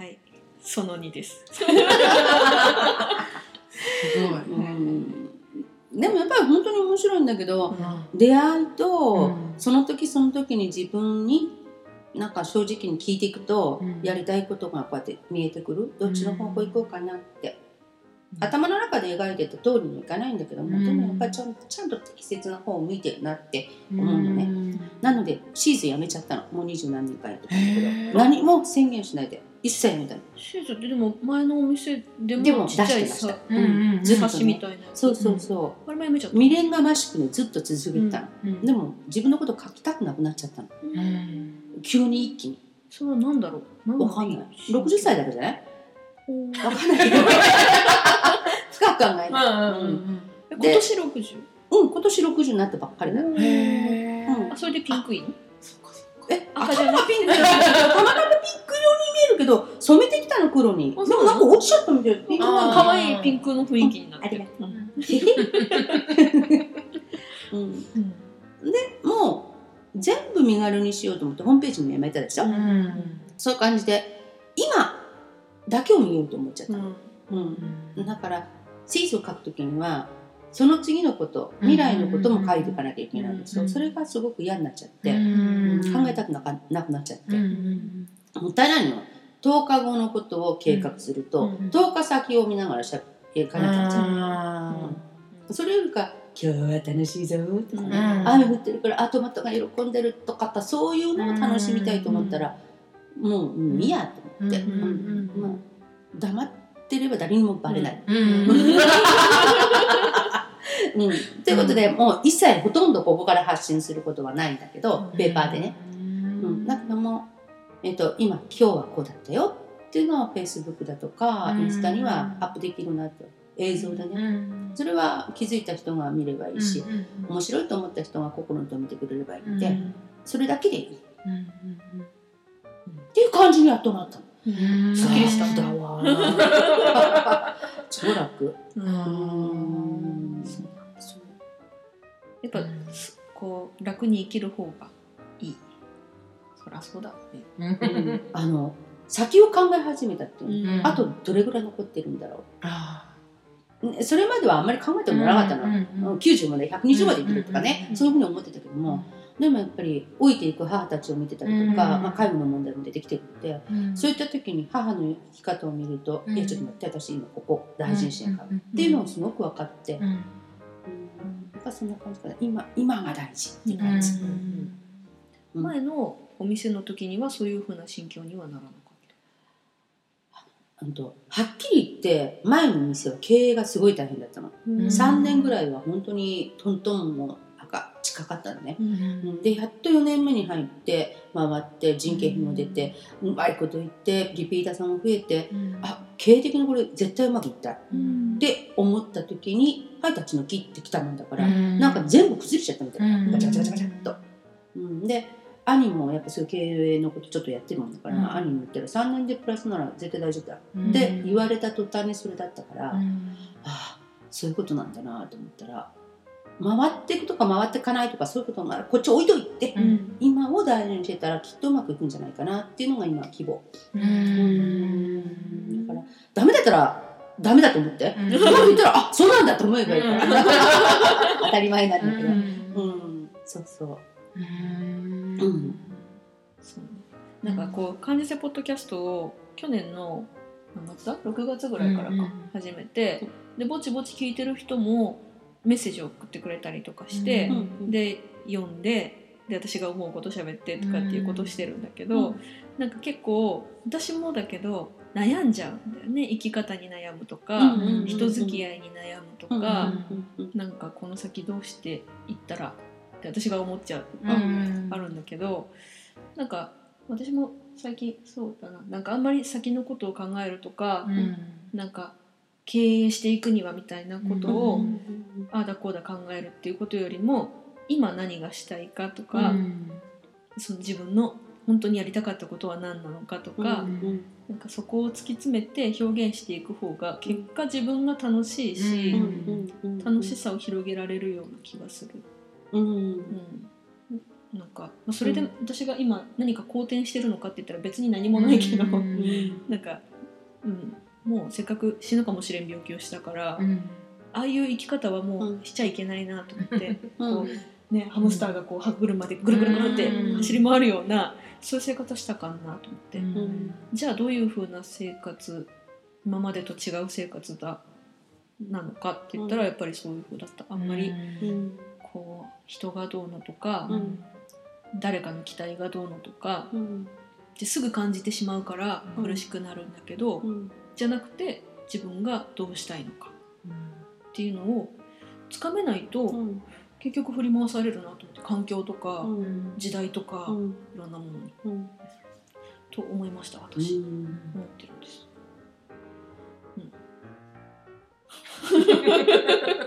はい。その2です。すごい、うん。でもやっぱり本当に面白いんだけど、うん出会いと、うん。その時その時に自分になんか正直に聞いていくと、うん。やりたいことがこうやって見えてくる。どっちの方向行こうかなって、うん。頭の中で描いてた通りにはいかないんだけども、うん。でもやっぱりちゃんちゃんと適切な方を向いてるなって思うのね。ん。なのでシーズンやめちゃったの。もう二十何年間やってたんだけど。何も宣言しないで一切やめたのシーってでも前のお店ででももちっちゃい出してまさうんうん。うんずっとね。箸みたいなやつ。そうそうそあれもやめちゃっう未練がましくねずっと続けてたの、うん。でも自分のこと書きたくなくなっちゃったの。たうん。急に一気に。それは何だろう？わかんない。60歳だからじゃない？わかんないけど。深く考えない、うんえ今年 60? うん、今年60になったばっかりだよ。へえうん。あそれでピンクいいの？そっかそっか。え、赤じゃなに見えるけど、染めてきたの？黒に。でもなんか落ちちゃったみたいな。ピン可愛いピンクの雰囲気になって。るありがうん。うん。うんもう、全部身軽にしようと思ってホームページもやめたでしょ？うん。そういう感じで、今だけを見ようと思っちゃった。うん。うん。だから、シーズを書くときには、その次のこと、未来のことも書いていかなきゃいけないんですよ。うん。それがすごく嫌になっちゃって、うん。考えたくなかなくなっちゃって。もったいないの10日後のことを計画すると、うん。10日先を見ながらしゃ行かなきゃいけない、あそれよりか「今日は楽しいぞ」とかね、うん。雨降ってるからあトマトが喜んでるとかそういうのを楽しみたいと思ったら、もう、うん、いいやと思って、うん。うん。まあ、黙ってれば誰にもバレない。うん。うん、ということで、もう一切ほとんどここから発信することはないんだけど、ペーパーでね。うん、だけども、えっと今今日はこうだったよ。っていうのはフェイスブックだとかうん。インスタにはアップできるなって映像でね、うん。それは気づいた人が見ればいいし、うん面白いと思った人が心と見てくれればいいんで、うん。それだけでいい。っうんていう感じにやっとなったの？うん。すっきりしただわー超楽ううん。やっぱこう楽に生きる方がいいそりゃそうだねうん。あの先を考え始めたっていうん。あとどれぐらい残ってるんだろあうねそれまではあんまり考えてもなかったの、うんうん90まで120まで生きるとかね、うんそういうふうに思ってたけども、でもやっぱり老いていく母たちを見てたりとか、うんまあ、介護の問題も出てきてるので、うん。そういった時に母の生き方を見ると、うんいやちょっと待って私今ここ大事にしないから、うんっていうのをすごく分かって、うん。うん。やっぱそんな感じかな。今今が大事って感じ、うん。うん。前のお店の時にはそういうふうな心境にはならなかっあとはっきり言って前の店は経営がすごい大変だったの、た、ん。3年ぐらいは本当にトントンも赤近かったのね、うん。うん。でやっと4年目に入って回って人件費も出て、うまいこと言ってリピーターさんも増えてあ経営的にこれ絶対うまくいった。っうん。て思った時に「はい立ち退き」ってきたもんだから、うん。なんか全部崩れちゃったみたいな、うん。ガチャガチャガチャガチャっと。うん、で兄もやっぱそういう経営のことちょっとやってるもんだから、うん。兄に言ったら3年でプラスなら絶対大丈夫だ、うん。って言われた途端にそれだったから、あうん。あそういうことなんだなと思ったら回っていくとか回っていかないとかそういうことがこっち置いといて、うん。今を大事にしてたらきっとうまくいくんじゃないかなっていうのが今希望。うん。だからダメだったらダメだと思って、うん。うまくいったらあそうなんだと思えばいいから、当たり前なんだけど、うん。そうそううんうん。そう。ねなんかこう管理者ポッドキャストを去年の何月だ？6月ぐらいからかうんうん始めて、でぼちぼち聞いてる人もメッセージを送ってくれたりとかして、うんで読んでで私が思うこと喋ってとかっていうことをしてるんだけど、なんか結構私もだけど悩んじゃうんだよね。生き方に悩むとか、うん人付き合いに悩むとか、うんうん。なんかこの先どうしていったらって私が思っちゃうとうかん。あるんだけど、なんか私も最近そうだな。なんかあんまり先のことを考えるとか、うん。なんか経営していくにはみたいなことを、うんああだこうだ考えるっていうことよりも今何がしたいかとうか、ん。その自分の本当にやりたかったことは何なのかとか、うんなんかそこを突き詰めて表現していく方が結果自分が楽しいし、うん。楽しさを広げられるような気がする。うん。うん。なんか、まあ、それでうん。私が今何か好転してるのかって言ったら別に何もないけど、うん。なんか、うん、もうせっかく死ぬかもしれん病気をしたから、うん。ああいう生き方はもううん。しちゃいけないなと思って、うん。こうね、ハムスターがこう歯車でぐるぐるぐるってうん。走り回るようなそういう生活したかんなと思って、うん。じゃあどういう風な生活今までと違う生活だなのかって言ったらやっぱりそういう風だった。あんまりうんこう人がどうのとか、うん。誰かの期待がどうのとかうん。ってすぐ感じてしまうからうん。苦しくなるんだけど、うん。じゃなくて自分がどうしたいのかっていうのをつかめないと、うん。結局振り回されるなと思って環境とか、うん。時代とか、うん。いろんなものに。うん。と思いました私、うん。思ってるんです。うん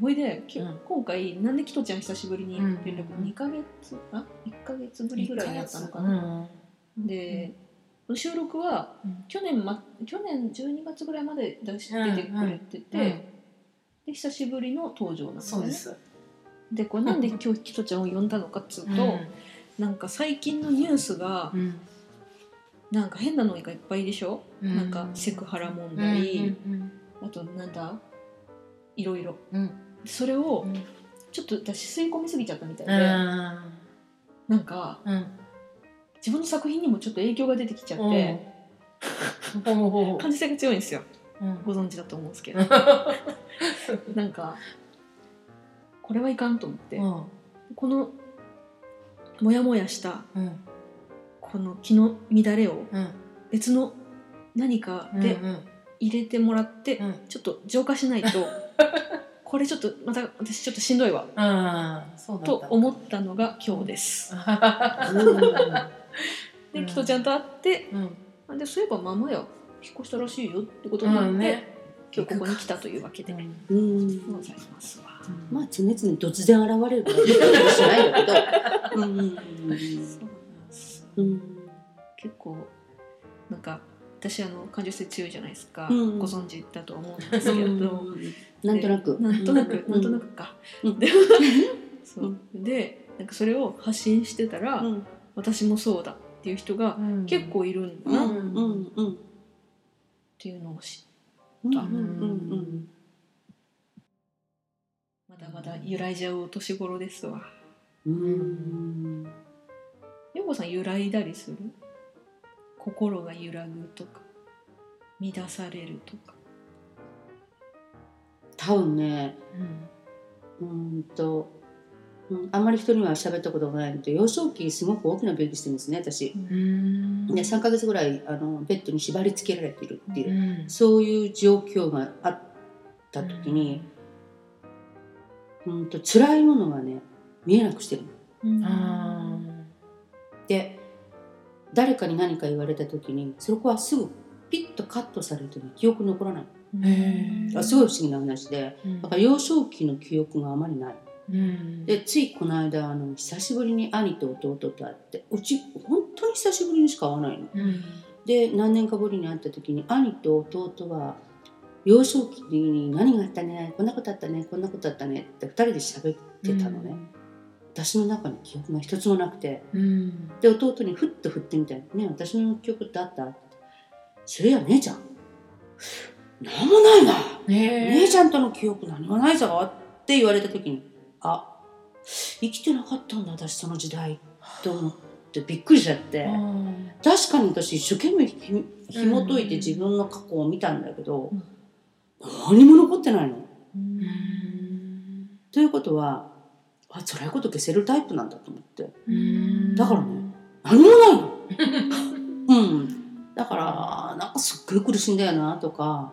ほいで、きうん。今回なんでキトちゃん久しぶりに連絡、うん2ヶ月あ1ヶ月ぶりぐらいにやったのかな、なで、収録はうん。去年,、ま、去年12月ぐらいまで出し出てくれてて、うん。で久しぶりの登場なんですね。そうです。でこれなんで今日キトちゃんを呼んだのかっつうと、なんか最近のニュースがうん。なんか変なのがいっぱいでしょ、うん。なんかセクハラ問うん題、あとなんだ？いろいろ。うんそれをうん。ちょっと私吸い込みすぎちゃったみたいで、うんなんかうん自分の作品にもちょっと影響が出てきちゃって、感受性が強いんですよ。うん。ご存知だと思うんですけど。なんかこれはいかんと思って、うん。このモヤモヤしたうん。この気の乱れをうん。別の何かでうん。入れてもらって、うん。ちょっと浄化しないとこれちょっとまた私ちょっとしんどいわ。うんそうと思ったのが今日です。で、うん。キトちゃんと会ってうん。あでそういえばママや引っ越したらしいよってことになって、うんね。今日ここに来たというわけで。うんうんございますわ。まあ常々突然現れるからしないんだけどうんうんそうなんです。うん。結構なんか私あの感受性強いじゃないですか、うんご存知だと思うんですけれうんど、なんとなく。でなんとなく、うん。なんとなくか、うん。で そう。でなんかそれを発信してたら、うん。私もそうだっていう人がうん。結構いるんだうな。っん。うん。うん。ていうのを知うんうん。うん。まだまだ揺らいじゃうお年頃ですわうん。うん。ようこさん。揺らいだりする心が揺らぐとか乱されるとか。多分ねうーん。と、うん、あんまり人には喋ったことがないので幼少期すごく大きな病気してるんですね私。うん。で3ヶ月ぐらいあのベッドに縛り付けられているっていう、うん。そういう状況があった時に、うん、と辛いものがね見えなくしてるの。で誰かに何か言われた時にそこはすぐピッとカットされる記憶残らない。すごい不思議な話で。うん。だから幼少期の記憶があまりない。うん。でついこの間あの久しぶりに兄と弟と会ってうち本当に久しぶりにしか会わないの。うん。で何年かぶりに会った時に兄と弟は幼少期に何があったねこんなことあったねこんなことあったねって2人で喋ってたのね、私の中に記憶が一つもなくて。うん。で弟にふっと振ってみたい「ね私の記憶ってあった?」って「それや姉ちゃん。何もないな。ね姉ちゃんとの記憶何もないぞ」って言われた時に「あ生きてなかったんだ私その時代」と思ってびっくりしちゃって。確かに私一生懸命ひ紐解いて自分の過去を見たんだけど、うん。何も残ってないの。うん。ということはあ辛いこと消せるタイプなんだと思って。うん。だからね何もないの。うん、だからなんかすっごい苦しいんだよなとか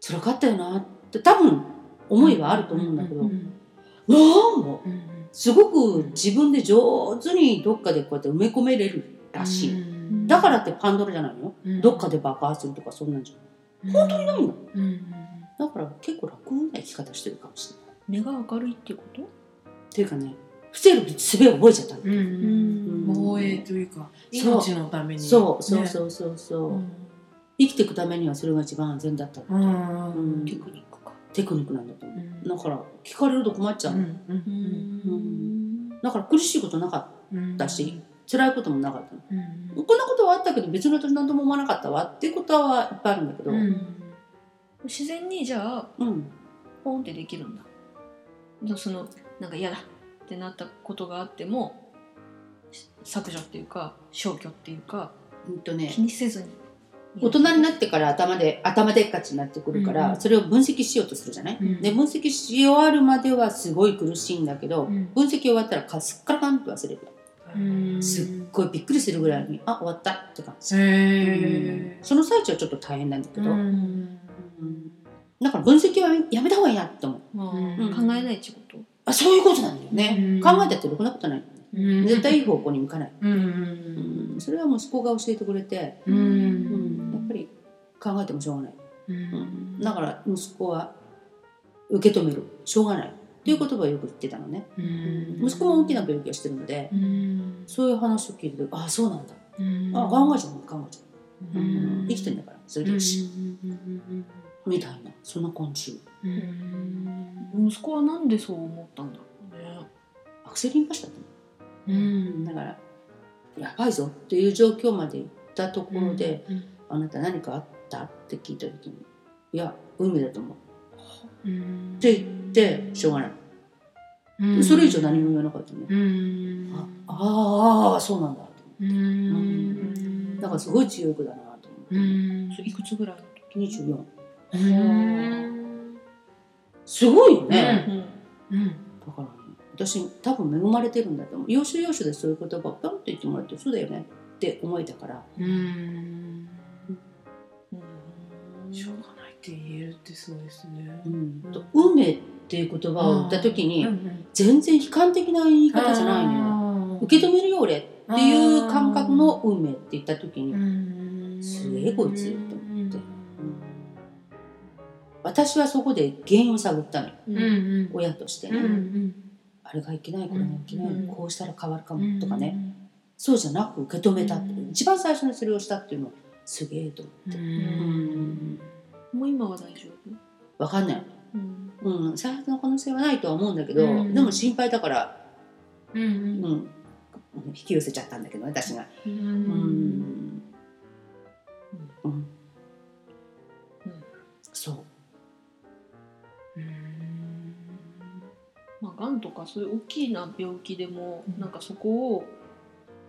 辛かったよなって多分思いはあると思うんだけど、うんなんも。うんすごく自分で上手にどっかでこうやって埋め込めれるらしい。うん。だからってパンドラじゃないの？うん。どっかで爆発するとかそんなんじゃん。本当にないんだから結構楽な生き方してるかもしれない。根が明るいっていうこと？っていうかね、伏せる術を覚えちゃったの。うんうん防衛というか命のために。そう。そううそうそうそう、うん。生きていくためにはそれが一番安全だったの。うん。うん。テクニックか。テクニックなんだと思う、うん。だから聞かれると困っちゃう、うん。ううん。んだから苦しいことなかっうん。たし、辛いこともなかったの。うん。こんなことはあったけど別の私何とも思わなかったわっていうことはいっぱいあるんだけど、うん。自然にじゃあうん。ポンってできるんだ。そのなんか嫌だってなったことがあってもし削除っていうか消去っていうかうんとね。気にせずに大人になってから頭で頭でっかちになってくるから、うんそれを分析しようとするじゃない、うん。で分析し終わるまではすごい苦しいんだけど、うん。分析終わったらかすっからかんと忘れる、うん。すっごいびっくりするぐらいにあ終わったって感じ、へその最中はちょっと大変なんだけーど、だから分析はやめた方がいいなって思う。考えないってことあそういうことなんだよね、うん。考えたってろくなことない、うん。絶対いい方向に向かない、うんうんそれは息子が教えてくれて、うん。うん。やっぱり考えてもしょうがない、うん。だから息子は受け止める。しょうがない。っていう言葉をよく言ってたのね、うん。息子も大きな病気をしてるので、うん。そういう話を聞いてああそうなんだ、うん。あ考えちゃう考えちゃう、うん。生きてんだからそれでいいし、みたいな。そんな感じ。うん。息子はなんでそう思ったんだろうね。アクセルインパスだったのうん。だからやばいぞっていう状況まで行ったところで、あなた何かあったって聞いた時にいや運命だと思う。うん。って言ってしょうがない、うん。それ以上何も言わなかったね、うん。ああーそうなんだと思って。うん。だからすごい強い子だなうん。いくつぐらい？の時24うんすごいよね、うん。うん。だからね私多分恵まれてるんだと思う。要所要所でそういう言葉をポンって言ってもらってそうだよね。って思えたから。うん。うんしょうがないって言えるってすごいですね。うん、と運命っていう言葉を言った時にうん全然悲観的な言い方じゃないのよの受け止めるよ俺っていう感覚の運命って言った時に、うんすげえこいつと思って。私はそこで原因を探ったのよ。うんうん。うん親としてうね、ん。あれがいけないこれがいけない、うんこうしたら変わるかうんもとかね、そうじゃなく受け止めたって、う。ん。一番最初にそれをしたっていうのはすげえと思って、うん。うん。もう今は大丈夫？分かんない、うん。うん、再発の可能性はないとは思うんだけど、うん。でも心配だから、うんうん、引き寄せちゃったんだけどね私が。ううんん。うんかそういう大きな病気でも、うん。なんかそこを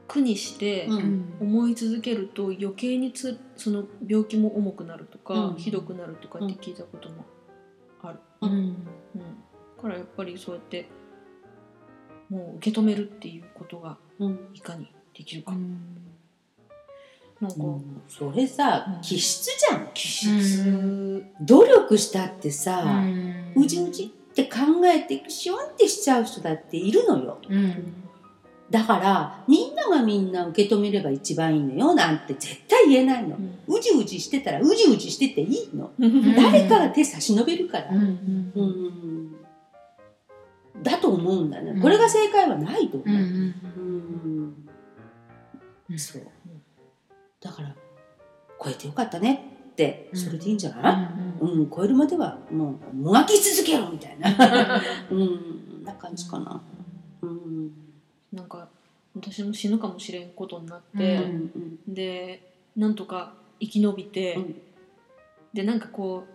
苦にしてうん。思い続けると余計につその病気も重くなるとか、うん。ひどくなるとかって聞いたこともある、うん。うん。だからやっぱりそうやってもう受け止めるっていうことがうん。いかにできるか、うん。なんか、うん。それさうん。気質じゃん気質、努力したってさ、うん。うじうじって考えてシュワンってしちゃう人だっているのよ。うん。だからみんながみんな受け止めれば一番いいのよなんて絶対言えないの。うじうじしてたらうじうじしてていいの。うん。誰かが手差し伸べるから。うんうん。うん。だと思うんだね、うん。これが正解はないと思う、うんそう。だから超えてよかったねってそれでいいんじゃない、うん超えるまではもうもがき続けろみたいな。うんな感じかな。うん。なんか私も死ぬかもしれんことになっうて、んでなんとか生き延びて、うん。でなんかこ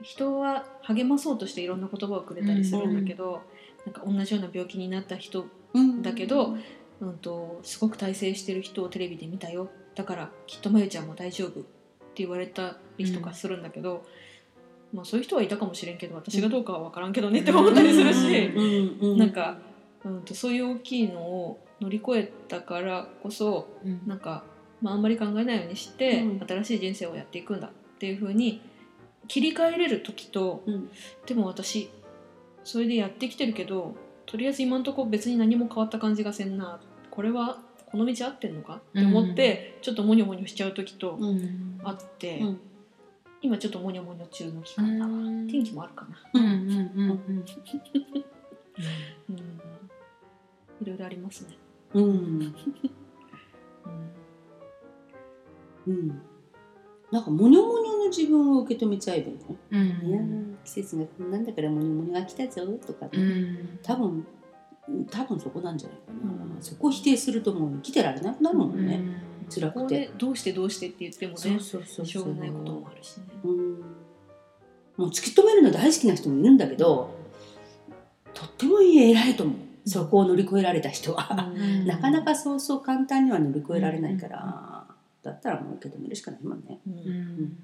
う人は励まそうとしていろんな言葉をくれたりするんだけど、なんか同じような病気になった人うんだけど、うん、とすごく大成してる人をテレビで見たよ。だからきっとまゆちゃんも大丈夫って言われたりとかするんだけど、まあ、そういう人はいたかもしれんけど私がどうかは分からんけどねって思ったりするし、うんうん なんか、うん、とそういう大きいのを乗り越えたからこそなんか、まあ、あんまり考えないようにして、うん。新しい人生をやっていくんだっていう風に切り替えれる時と、うん。でも私それでやってきてるけどとりあえず今んとこ別に何も変わった感じがせんな。これはこの道合ってんのかって思って、ちょっとモニョモニョしちゃう時とうん。あって、うん今ちょっとモニョモニョ中の期間だわ、天気もあるかな、うんうんうんうん、いろいろありますね、うん。うん。うんなんかモニョモニョの自分を受け止めちゃえばいいの？うん。いや季節がこんなんだからモニモニが来たぞとかね、うん。多分多分そこなんじゃないかな、うん。そこを否定するともう生きてられなくなるもんね、辛くて。どうしてどうしてって言ってもねそうそうそう。しょうがないこともあるしね。うんもう突き止めるの大好きな人もいるんだけどとってもいい偉いと思う。そこを乗り越えられた人は、うん。なかなかそうそう簡単には乗り越えられないから、だったらもう受け止めるしかないもんね。うん